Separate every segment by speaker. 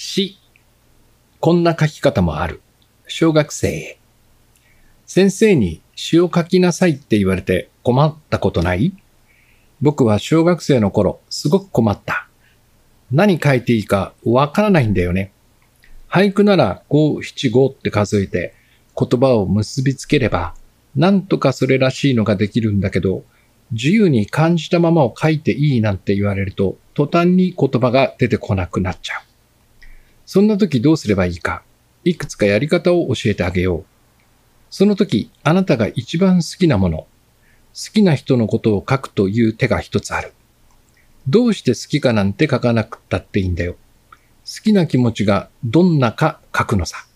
Speaker 1: 詩。こんな書き方もある。小学生へ。先生に詩を書きなさいって言われて困ったことない？僕は小学生の頃、すごく困った。何書いていいかわからないんだよね。俳句なら五七五って数えて言葉を結びつければ、なんとかそれらしいのができるんだけど、自由に感じたままを書いていいなんて言われると、途端に言葉が出てこなくなっちゃう。そんな時どうすればいいか、いくつかやり方を教えてあげよう。その時、あなたが一番好きなもの、好きな人のことを書くという手が一つある。どうして好きかなんて書かなくったっていいんだよ。好きな気持ちがどんなか書くのさ。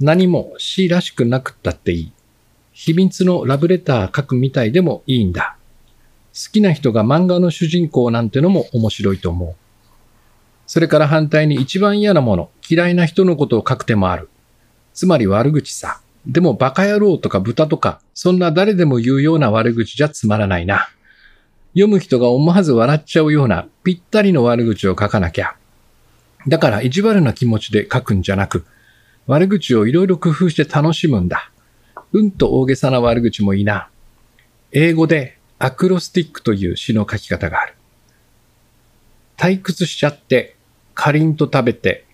Speaker 1: 何も詩らしくなくったっていい。秘密のラブレター書くみたいでもいいんだ。好きな人が漫画の主人公なんてのも面白いと思う。それから反対に一番嫌なもの、嫌いな人のことを書く手もある。つまり悪口さ。でもバカ野郎とか豚とか、そんな誰でも言うような悪口じゃつまらないな。読む人が思わず笑っちゃうようなぴったりの悪口を書かなきゃ。だから意地悪な気持ちで書くんじゃなく、悪口をいろいろ工夫して楽しむんだ。うんと大げさな悪口もいいな。英語でアクロスティックという詩の書き方がある。退屈しちゃって、かりんと食べて、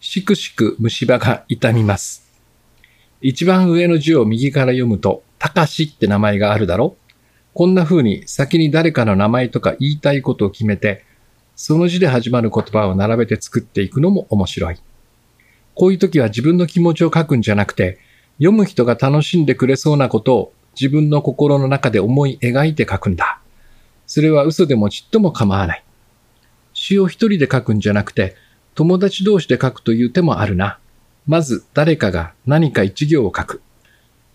Speaker 1: しくしく虫歯が痛みます。一番上の字を右から読むと、たかしって名前があるだろこんな風に先に誰かの名前とか言いたいことを決めて、その字で始まる言葉を並べて作っていくのも面白い。こういう時は自分の気持ちを書くんじゃなくて、読む人が楽しんでくれそうなことを自分の心の中で思い描いて書くんだ。それは嘘でもちっとも構わない。詩を一人で書くんじゃなくて、友達同士で書くという手もあるな。まず誰かが何か一行を書く。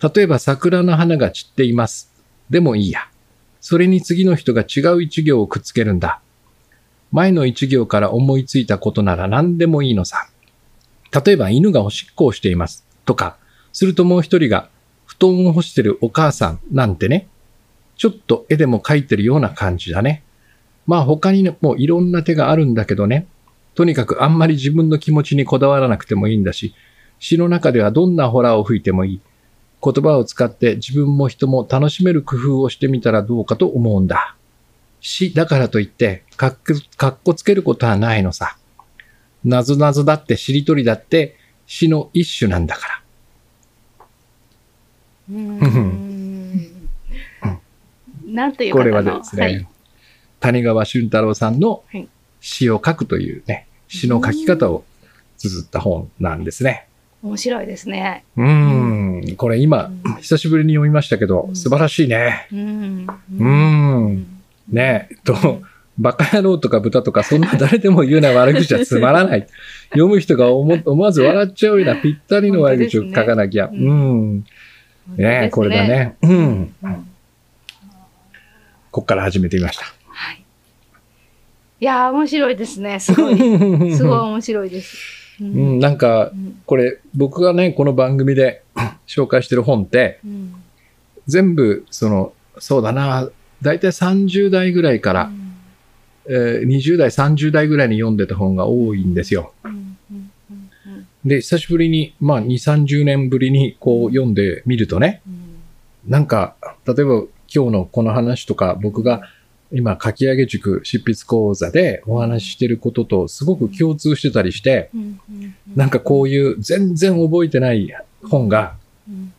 Speaker 1: 例えば桜の花が散っています。でもいいや。それに次の人が違う一行をくっつけるんだ。前の一行から思いついたことなら何でもいいのさ。例えば犬がおしっこをしています。とか、するともう一人が布団を干してるお母さんなんてね、ちょっと絵でも描いてるような感じだね。まあ他にもいろんな手があるんだけどね。とにかくあんまり自分の気持ちにこだわらなくてもいいんだし、詩の中ではどんなホラーを吹いてもいい。言葉を使って自分も人も楽しめる工夫をしてみたらどうかと思うんだ。詩だからといって、かっかっこつけることはないのさ。なぞなぞだってしりとりだって詩の一種なんだから。
Speaker 2: なんという
Speaker 1: これはですね、はい、谷川俊太郎さんの詩を書くというね、詩の書き方を綴った本なんですね。
Speaker 2: 面白いですね。
Speaker 1: うん。これ今、久しぶりに読みましたけど、素晴らしいね。うん。うん。ねえ、と、バカ野郎とか豚とか、そんな 誰でも言うな悪口はつまらない。読む人が 思わず笑っちゃうようなぴったりの悪口を書かなきゃ。うん。ねこれだね。うん。こっから始めてみました。はい。
Speaker 2: いや面白いですね。すごい。すごい面白いです。
Speaker 1: うん、なんか、これ、僕がね、この番組で 紹介してる本って、うん、全部、その、そうだな、だいたい30代ぐらいから、うん、えー、20代、30代ぐらいに読んでた本が多いんですよ。うんで、久しぶりに、まあ、2、30年ぶりにこう読んでみるとね、うん、なんか、例えば今日のこの話とか、僕が今、書き上げ塾執筆講座でお話ししてることとすごく共通してたりして、なんかこういう全然覚えてない本が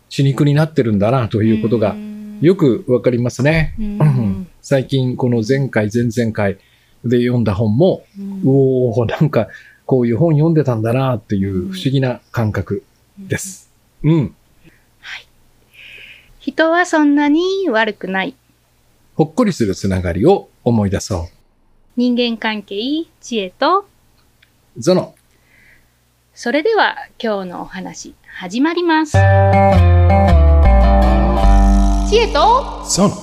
Speaker 1: 血肉になってるんだなということがよくわかりますね。最近この前回、前々回で読んだ本も、おおなんかこういう本読んでたんだなっていう不思議な感覚です。うん。はい。
Speaker 2: 人はそんなに悪くない。
Speaker 1: ほっこりするつながりを思い出そう。
Speaker 2: 人間関係、知恵と、
Speaker 1: ゾノ。
Speaker 2: それでは今日のお話、始まります。知恵と、
Speaker 1: ゾノ。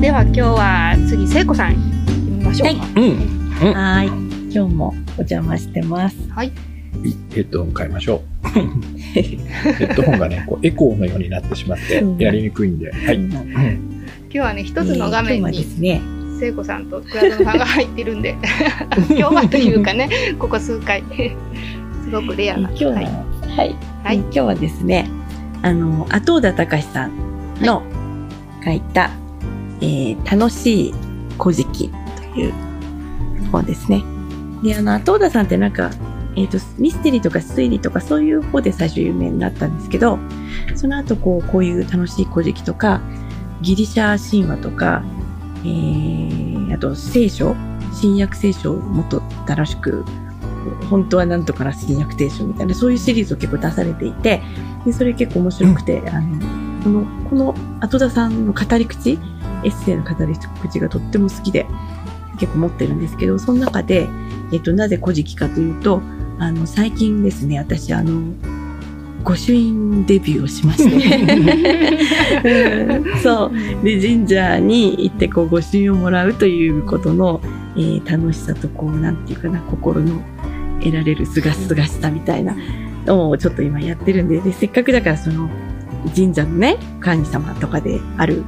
Speaker 2: では今日は次聖子さん行ってみましょうか。はい。
Speaker 3: うん。はい。今日もお邪魔してます。
Speaker 2: はい。
Speaker 1: ヘッドホン変えましょう。ヘッドホンがね、こうエコーのようになってしまって
Speaker 3: うん、
Speaker 1: やりにくいんで。はい。
Speaker 2: 今日はね、一つの画面
Speaker 3: えー今日はで
Speaker 2: に、
Speaker 3: すね、
Speaker 2: 聖子さんと倉園さんが入ってるんで、今日はというかね、ここ数回、すごくレアな。
Speaker 3: 今日は、
Speaker 2: はい
Speaker 3: はい、
Speaker 2: はい
Speaker 3: 今日はですね、あの、後田隆さんの書いた、えー楽しい古事記という本ですね。で、あの、後田さんってなんか、えっ、と、ミステリーとか推理とかそういう方で最初有名になったんですけど、その後こう、こういう楽しい古事記とか、ギリシャ神話とか、えー、あと聖書、新約聖書をもっと楽しく本当はなんとかな新約聖書みたいな、そういうシリーズを結構出されていて、でそれ結構面白くて、あの、この、この後田さんの語り口、エッセイの語り口がとっても好きで、結構持ってるんですけど、その中で、えっと、なぜ古事記かというと、あの、最近ですね、私、あの、御朱印デビューをしまして、うんそう。で、神社に行って、こう、御朱印をもらうということの、えー楽しさと、こう、なんていうかな、心の得られるすがすがしさみたいなのをちょっと今やってるんで、で、せっかくだからその神社のね、神様とかである、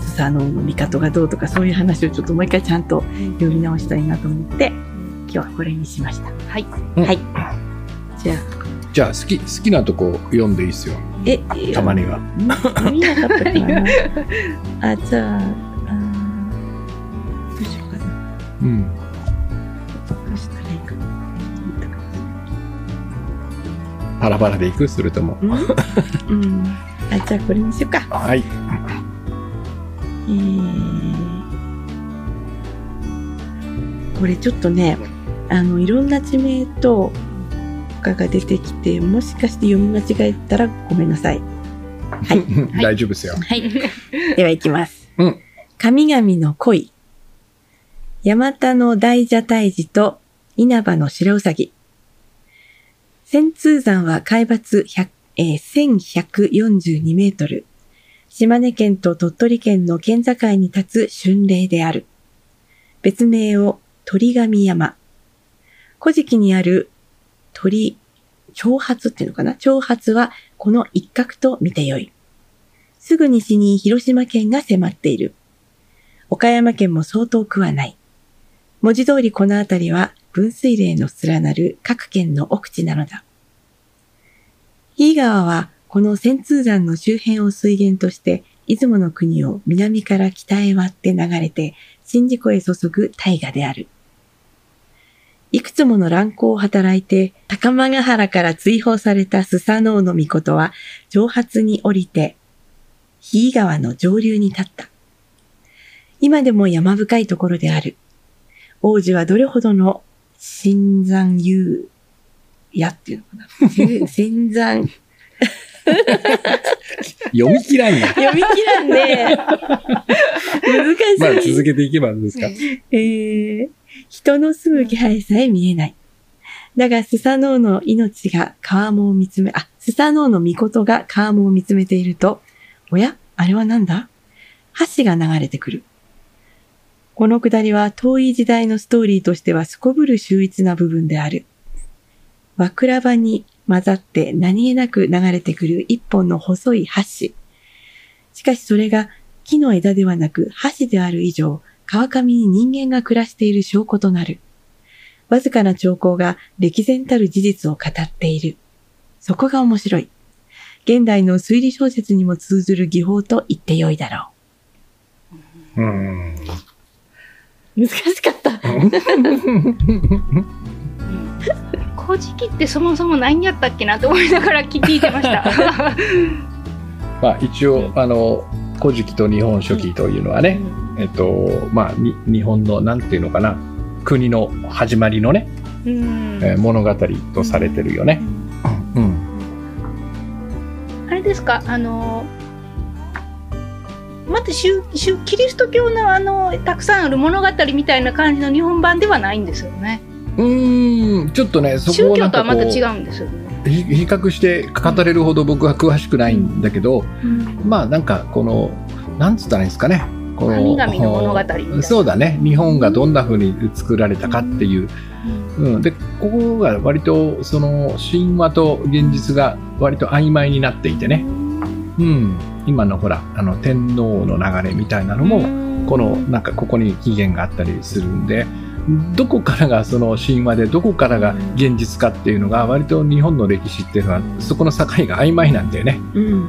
Speaker 3: スサノオの帝がどうとかそういう話をちょっともう一回ちゃんと読み直したいなと思って、今日はこれにしました。
Speaker 2: はい。
Speaker 3: はい。じゃあ、
Speaker 1: じゃあ、好き、好きなとこ読んでいいっすよ。
Speaker 3: え、
Speaker 1: たまには。
Speaker 3: ん読みなかったかな あ、じゃあ、どうしようかな。
Speaker 1: うん。
Speaker 3: どうしたらいいかな。
Speaker 1: パラパラでいく？それとも。
Speaker 3: うん、うん。あ、じゃあこれにしようか。
Speaker 1: はい。
Speaker 3: えー、これちょっとね、あの、いろんな地名とかが出てきて、もしかして読み間違えたらごめんなさい。はい。
Speaker 1: 大丈夫ですよ。
Speaker 3: はい。では行きます。
Speaker 1: うん
Speaker 3: 神々の恋。山田の大蛇退治と稲葉の白うさぎ。千通山は海抜100えー1142メートル。島根県と鳥取県の県境に立つ春霊である。別名を鳥神山。古事記にある鳥、長髪っていうのかな？長髪はこの一角と見てよい。すぐ西に広島県が迫っている。岡山県も相当くはない。文字通りこの辺りは分水嶺の連なる各県の奥地なのだ。比叡川はこの千通山の周辺を水源として出雲の国を南から北へ割って流れて宍道湖へ注ぐ大河である。いくつもの乱行を働いて高間ヶ原から追放されたスサノオノミコトは上発に降りて比叡川の上流に立った。今でも山深いところである。王子はどれほどの新山優やっていうのかな。せ新山、
Speaker 1: 読み切らんな。
Speaker 3: 読み切らんね。難しい。
Speaker 1: まあ、続けていけばいいんですか。
Speaker 3: えー、人の住む気配さえ見えない。だが、スサノオの命が川面を見つめ、あ、スサノオの御事が川面を見つめていると、おやあれはなんだ？橋が流れてくる。このくだりは遠い時代のストーリーとしてはすこぶる秀逸な部分である。和倉場に混ざって何気なく流れてくる一本の細い橋。しかしそれが木の枝ではなく橋である以上、川上に人間が暮らしている証拠となる。わずかな兆候が歴然たる事実を語っている。そこが面白い。現代の推理小説にも通ずる技法と言ってよいだろ
Speaker 1: う。ん。
Speaker 3: う。難しかった。
Speaker 2: 古事記ってそもそも何やったっけなと思いながら聞いてました。
Speaker 1: まあ、一応、あの、古事記と日本書紀というのはね、えっと、まあ、に日本の、なんていうのかな、国の始まりのね、
Speaker 2: うん
Speaker 1: えー物語とされてるよね。うん。
Speaker 2: あれですか、あの、また宗宗キリスト教のあのたくさんある物語みたいな感じの日本版ではないんですよね。
Speaker 1: うーん、ちょっとね、そこ
Speaker 2: 宗教とはまた違うんですよね。
Speaker 1: ひ比較して語れるほど僕は詳しくないんだけど、
Speaker 2: うん
Speaker 1: まあなんかこのなんつったらいいんですかねこ
Speaker 2: 神々の物語みたいな
Speaker 1: そうだね。日本がどんな風に作られたかっていう。
Speaker 2: うん
Speaker 1: うん、で、ここが割と、その、神話と現実が割と曖昧になっていてね。うん。今のほら、あの、天皇の流れみたいなのも、この、なんかここに起源があったりするんで、どこからがその神話で、どこからが現実かっていうのが、割と日本の歴史っていうのは、そこの境が曖昧なんだよね。
Speaker 3: うん。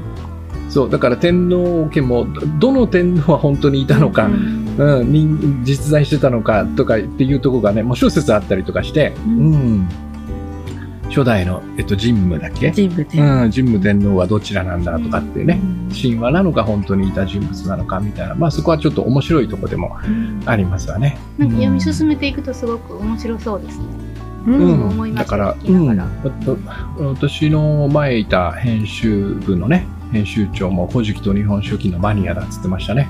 Speaker 1: そう、だから天皇家も、どどの天皇は本当にいたのか、うん、人実在してたのかとかっていうところがね、もう諸説あったりとかして、
Speaker 3: う
Speaker 1: うんん。初代の、えっと、神武だっけ？
Speaker 3: 人物で。
Speaker 1: うん、神武天皇はどちらなんだとかってね、神話なのか本当にいた人物なのかみたいな、まあそこはちょっと面白いところでも
Speaker 3: うん
Speaker 1: ありますわね。
Speaker 2: なんか読み進めていくとすごく面白そうですね。
Speaker 3: う
Speaker 1: うんだからうん、私の前いた編集部のね、編集長も古事記と日本書紀のマニアだっつってましたね。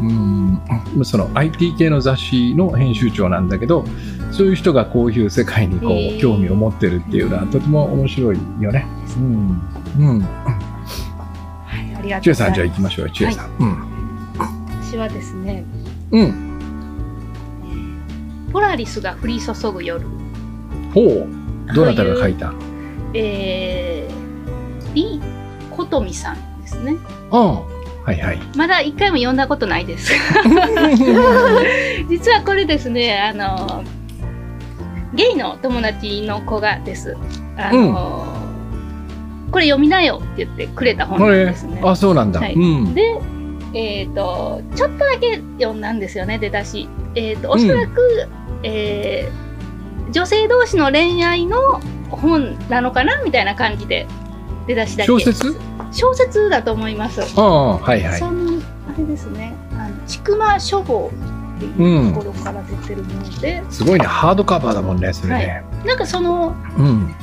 Speaker 1: うん、その IT 系の雑誌の編集長なんだけど、そういう人がこういう世界にこう興味を持ってるっていうのはとても面白いよね。うん。うん。
Speaker 2: はい、ありがと
Speaker 1: ちえさん
Speaker 2: うございます。
Speaker 1: じゃあ行きましょうよ、ちえさん。
Speaker 2: 私はですね、
Speaker 1: うん。うん。
Speaker 2: ポラリスが降り注ぐ夜、
Speaker 1: ほう。どなたが書いた？
Speaker 2: えー、リ・コトミさんですね。
Speaker 1: うん。はいはい。
Speaker 2: まだ一回も読んだことないです。実はこれですね、あの、ゲイの友達の子がです。あの、これ読みなよって言ってくれた本なんですね。
Speaker 1: あ、そうなんだ。
Speaker 2: はい
Speaker 1: うん。
Speaker 2: で、えっ、と、ちょっとだけ読んだんですよね、出だし。えっ、と、おそらく、えー女性同士の恋愛の本なのかなみたいな感じで、出だしだけ。
Speaker 1: 小説？
Speaker 2: 小説だと思います。
Speaker 1: ああ、はいはい。
Speaker 2: その、あれですね、あの、ちくま書房っていうところから出てるもので、
Speaker 1: すごいね、ハードカバーだもんね、それね。
Speaker 2: なんかその、
Speaker 1: うん。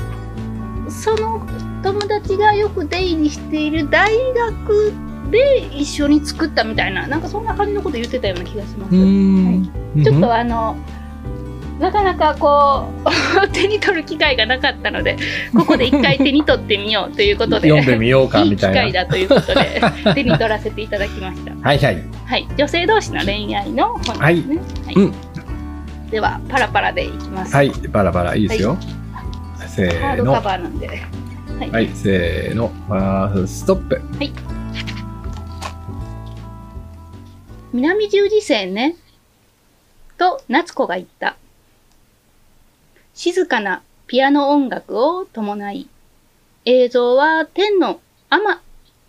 Speaker 2: その友達がよく出入りしている大学で一緒に作ったみたいな、なんかそんな感じのこと言ってたような気がします。
Speaker 1: うーん。
Speaker 2: ちょっとあの、なかなかこう 手に取る機会がなかったのでここで一回手に取ってみようということで
Speaker 1: 読んでみようか
Speaker 2: いい機
Speaker 1: みたいな。
Speaker 2: 会だということで手に取らせていただきました。
Speaker 1: はいはい。
Speaker 2: はい、女性同士の恋愛の本ですね。はい
Speaker 1: うん
Speaker 2: ではパラパラでいきます。
Speaker 1: はい、バラバラいいですよ。せ
Speaker 2: ハードカ
Speaker 1: ーの。
Speaker 2: バーなんで。はい。
Speaker 1: はい、せーの。あーストップ。
Speaker 2: 南十字星ね。と夏子が言った。静かなピアノ音楽を伴い、映像は天の天、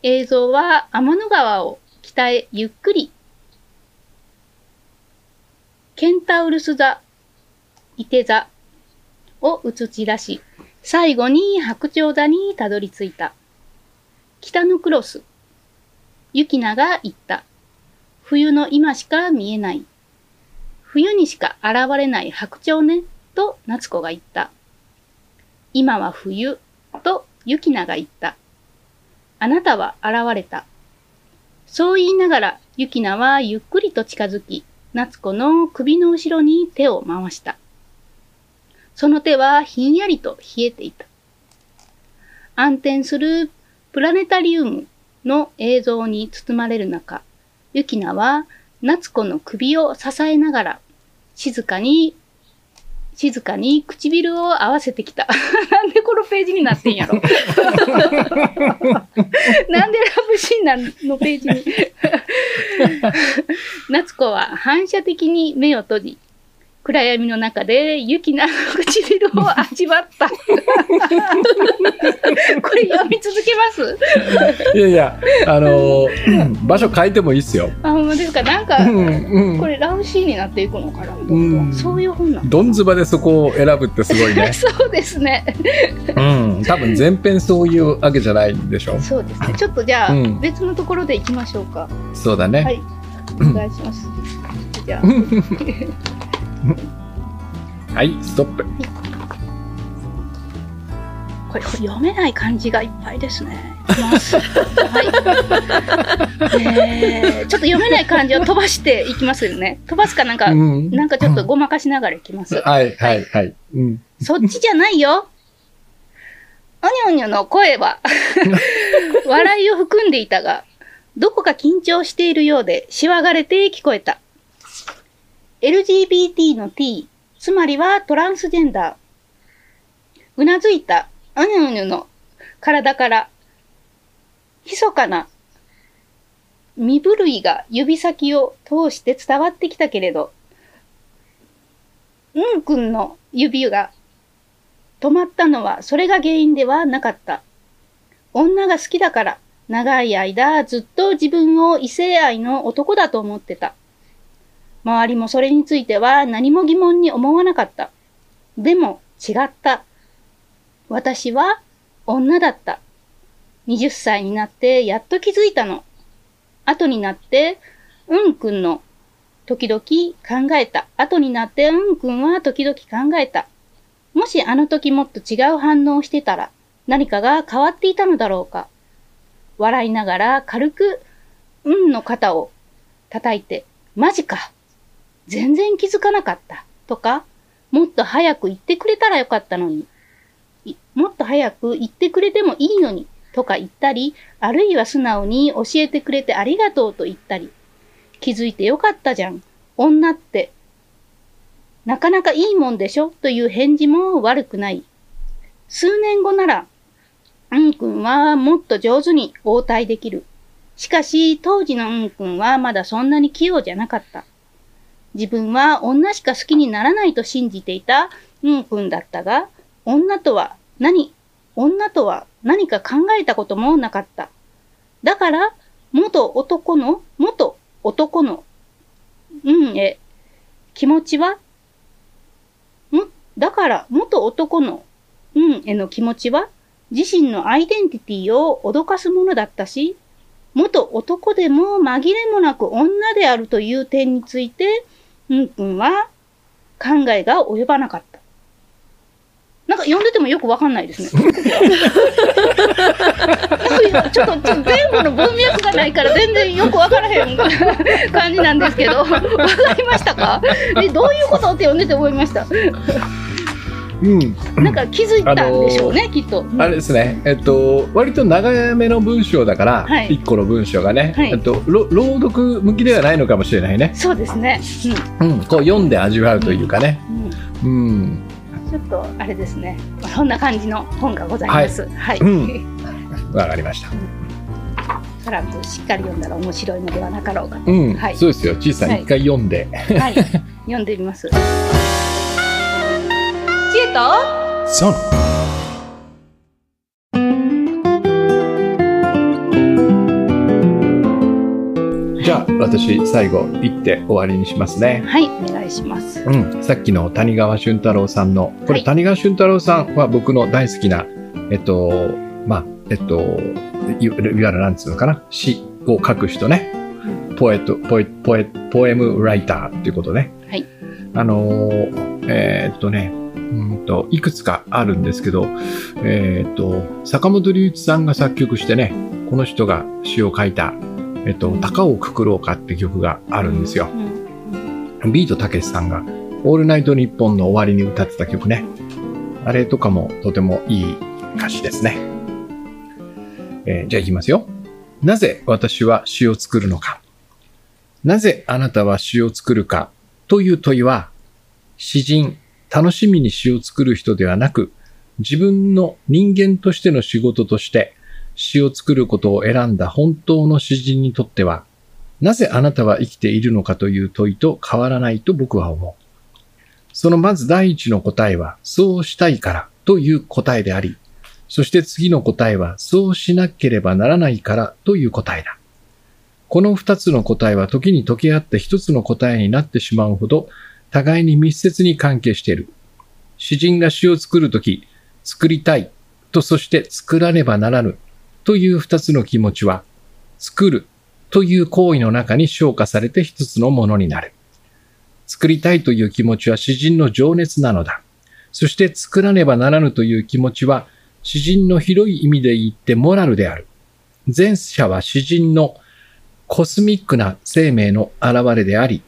Speaker 2: 映像は天の川を北へゆっくり、ケンタウルス座、伊手座を映し出し、最後に白鳥座にたどり着いた。北のクロス、ユキナが言った。冬の今しか見えない。冬にしか現れない白鳥ね、と夏子が言った。今は冬、とユキナが言った。あなたは現れた。そう言いながら、ユキナはゆっくりと近づき、夏子の首の後ろに手を回した。その手はひんやりと冷えていた。暗転するプラネタリウムの映像に包まれる中、ユキナは夏子の首を支えながら、静かに、静かに唇を合わせてきた。なんでこのページになってんやろ なんでラブシーンなのページに 夏子は反射的に目を閉じ、暗闇の中でユキナの唇を味わった。これ読み続けます？
Speaker 1: いやいや、あのー場所変えてもいいっすよ。
Speaker 2: あ、ほんまですか？なんか、
Speaker 1: うんうん
Speaker 2: これラブシーンになっていくのかな、
Speaker 1: うん
Speaker 2: んそういう本なの
Speaker 1: どんずばでそこを選ぶってすごいね。
Speaker 2: そうですね。
Speaker 1: うん。多分全編そういうわけじゃないんでしょ。
Speaker 2: そうですね。ちょっとじゃあ、
Speaker 1: うん
Speaker 2: 別のところで行きましょうか。
Speaker 1: そうだね。
Speaker 2: はいお願いします。じゃあ、
Speaker 1: はい、ストップ。
Speaker 2: これこれ読めない漢字がいっぱいですね。はい。えー、ちょっと読めない漢字を飛ばしていきますよね。飛ばすかなんか、
Speaker 1: うん
Speaker 2: なんかちょっとごまかしながらいきます。
Speaker 1: はい、はい、はい。うん。
Speaker 2: そっちじゃないよ。おにょおにょの声は 笑いを含んでいたが、どこか緊張しているようで、しわがれて聞こえた。LGBT の T、つまりはトランスジェンダー。うなずいた、うぬうぬの体から、密かな身震いが指先を通して伝わってきたけれど、うんくんの指が止まったのはそれが原因ではなかった。女が好きだから長い間ずっと自分を異性愛の男だと思ってた。周りもそれについては何も疑問に思わなかった。でも違った。私は女だった。20歳になってやっと気づいたの。後になって、うんくんの時々考えた。後になって、うんくんは時々考えた。もしあの時もっと違う反応をしてたら、何かが変わっていたのだろうか。笑いながら軽く、うんの肩を叩いて、マジか。全然気づかなかった。とか、もっと早く言ってくれたらよかったのに。もっと早く言ってくれてもいいのに。とか言ったり、あるいは素直に教えてくれてありがとうと言ったり。気づいてよかったじゃん。女って。なかなかいいもんでしょ？という返事も悪くない。数年後なら、うんくんはもっと上手に応対できる。しかし、当時のうんくんはまだそんなに器用じゃなかった。自分は女しか好きにならないと信じていたうんくんだったが、女とは何、女とは何か考えたこともなかった。だから、元男の、元男の、うんへ、気持ちは、んだから、元男の、うんへの気持ちは、自身のアイデンティティを脅かすものだったし、元男でも紛れもなく女であるという点について、うんくんは考えが及ばなかった。なんか読んでてもよくわかんないですね。ちょっとちょっと前後の文脈がないから全然よくわからへん 感じなんですけど、わかりましたか？えどういうことって読んでて思いました？
Speaker 1: うん。
Speaker 2: なんか気づいたんでしょうね、きっと。
Speaker 1: あれですね、えっと、割と長めの文章だから、
Speaker 2: はい
Speaker 1: 一個の文章がね、
Speaker 2: はい
Speaker 1: えっと、ろ朗読向きではないのかもしれないね。
Speaker 2: そうですね。
Speaker 1: うん、こう読んで味わうというかね。
Speaker 2: うん。うん
Speaker 1: うん。
Speaker 2: ちょっとあれですね。そんな感じの本がございます。はい。
Speaker 1: うんわかりました。
Speaker 2: トランプしっかり読んだら面白いのではなかろうかと。
Speaker 1: うん、
Speaker 2: はい
Speaker 1: そうですよ。小さん
Speaker 2: はい
Speaker 1: 一回読んで。
Speaker 2: はい。読んでみます。と？
Speaker 4: その
Speaker 1: じゃあ、私、最後、言って終わりにしますね。
Speaker 2: はい、お願いします。
Speaker 1: うん、さっきの谷川俊太郎さんの、これ、
Speaker 2: はい
Speaker 1: 谷川俊太郎さんは僕の大好きな、えっと、まあ、えっと、いいわゆるなんつうのかな、詩を書く人ね。ポエット、ポエ、ポエ、ポエムライターっていうことね。
Speaker 2: はい。
Speaker 1: あのー、えーっとね、うんと、いくつかあるんですけど、えーっと、坂本龍一さんが作曲してね、この人が詩を書いた、えっと、高をくくろうかって曲があるんですよ。
Speaker 2: うん。
Speaker 1: ビートたけしさんが、オールナイトニッポンの終わりに歌ってた曲ね。あれとかもとてもいい歌詞ですね。えーじゃあ行きますよ。なぜ私は詩を作るのか。なぜあなたは詩を作るかという問いは、詩人、楽しみに詩を作る人ではなく、自分の人間としての仕事として詩を作ることを選んだ本当の詩人にとっては、なぜあなたは生きているのかという問いと変わらないと僕は思う。そのまず第一の答えは、そうしたいからという答えであり、そして次の答えは、そうしなければならないからという答えだ。この二つの答えは時に溶け合って一つの答えになってしまうほど、互いに密接に関係している。詩人が詩を作るとき、作りたいとそして作らねばならぬという二つの気持ちは、作るという行為の中に昇華されて一つのものになる。作りたいという気持ちは詩人の情熱なのだ。そして作らねばならぬという気持ちは詩人の広い意味で言ってモラルである。前者は詩人のコスミックな生命の現れであり、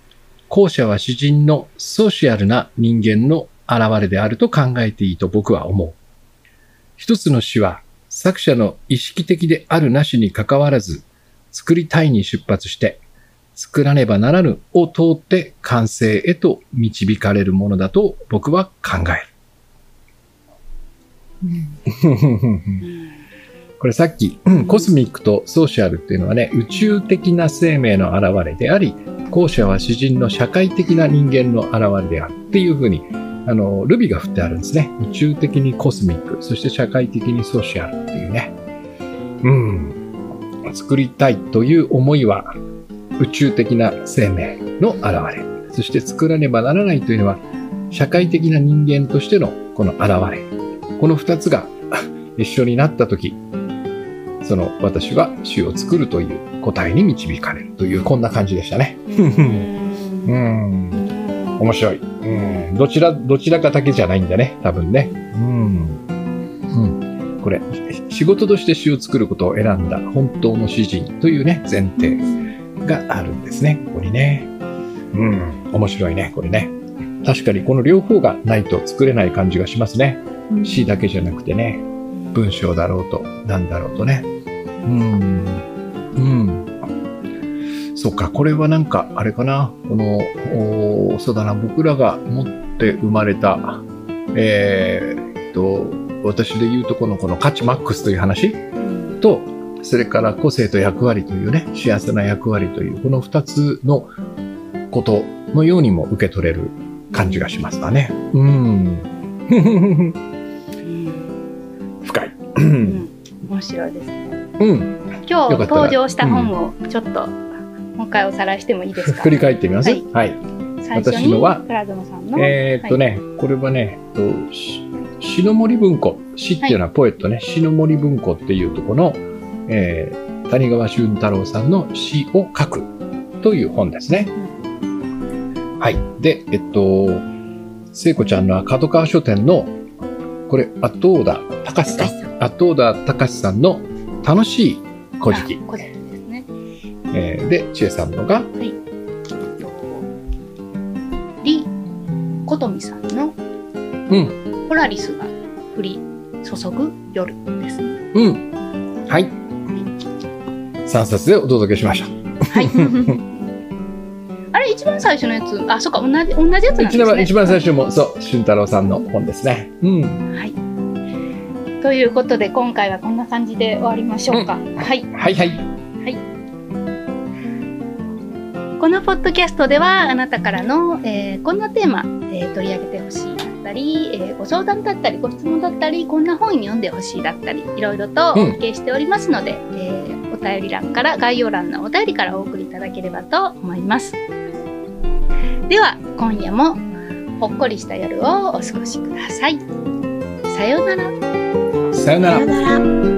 Speaker 1: 後者は詩人のソーシャルな人間の現れであると考えていいと僕は思う。一つの詩は作者の意識的であるなしに関わらず、作りたいに出発して、作らねばならぬを通って完成へと導かれるものだと僕は考える。これさっき、コスミックとソーシャルっていうのはね、宇宙的な生命の現れであり、後者は詩人の社会的な人間の現れであるっていうふうに、あの、ルビが振ってあるんですね。宇宙的にコスミック、そして社会的にソーシャルっていうね。うん。作りたいという思いは、宇宙的な生命の現れ。そして作らねばならないというのは、社会的な人間としてのこの現れ。この二つが 一緒になったとき、その私は詩を作るという答えに導かれるという、こんな感じでしたね。う
Speaker 2: うん
Speaker 1: ん。面白い。うん。どちら、どちらかだけじゃないんだね。多分ね。うん。うん。これ、仕事として詩を作ることを選んだ本当の詩人というね、前提があるんですね。ここにね。うん。面白いね、これね。確かにこの両方がないと作れない感じがしますね。詩だけじゃなくてね。文章だろうと、なんだろうとね。うん。うん。そうか、これはなんか、あれかな。この、そうだな、僕らが持って生まれた、えーっと、私で言うとこのこの価値マックスという話
Speaker 2: うん
Speaker 1: と、それから個性と役割というね、幸せな役割という、この二つのことのようにも受け取れる感じがしますわね。うん。
Speaker 2: うん
Speaker 1: 深い。
Speaker 2: うん面白いですね。
Speaker 1: うん。
Speaker 2: 今日登場した本をちょっともう一回おさらいしてもいいですか？
Speaker 1: 振り返ってみます
Speaker 2: はい
Speaker 1: はい。私のは
Speaker 2: プラズマさんの、
Speaker 1: えーっとね、これはね、えっとし詩の森文庫、詩っていうのはポエットね、詩の森文庫っていうところの、えー谷川俊太郎さんの詩を書くという本ですね。はい。で、えっと、聖子ちゃんのは角川書店の、これ、後田隆さん。後田隆さんの楽しい古事記。
Speaker 2: あ古事記ですね。
Speaker 1: えーで、千恵さんのが、
Speaker 2: えっと李琴美さんの
Speaker 1: うん、
Speaker 2: ポラリスが降り注ぐ夜ですね。
Speaker 1: うん。はい。3冊でお届けしました。
Speaker 2: はい。あれ一番最初のやつ、あ、そっか同じ同じやつなんです
Speaker 1: 一番
Speaker 2: ね。
Speaker 1: 一番最初も、そう、俊太郎さんの本ですね。うん。
Speaker 2: はい。ということで今回はこんな感じで終わりましょうか。はい。
Speaker 1: はいはい。
Speaker 2: このポッドキャストではあなたからの、えーこんなテーマ、えー取り上げてほしいだったり、えーご相談だったりご質問だったりこんな本読んでほしいだったりいろいろと
Speaker 1: うん
Speaker 2: お受けしておりますので、えーお便り欄から概要欄のお便りからお送りいただければと思いますでは今夜もほっこりした夜をお過ごしくださいさよう
Speaker 1: なら
Speaker 3: さよ。なら。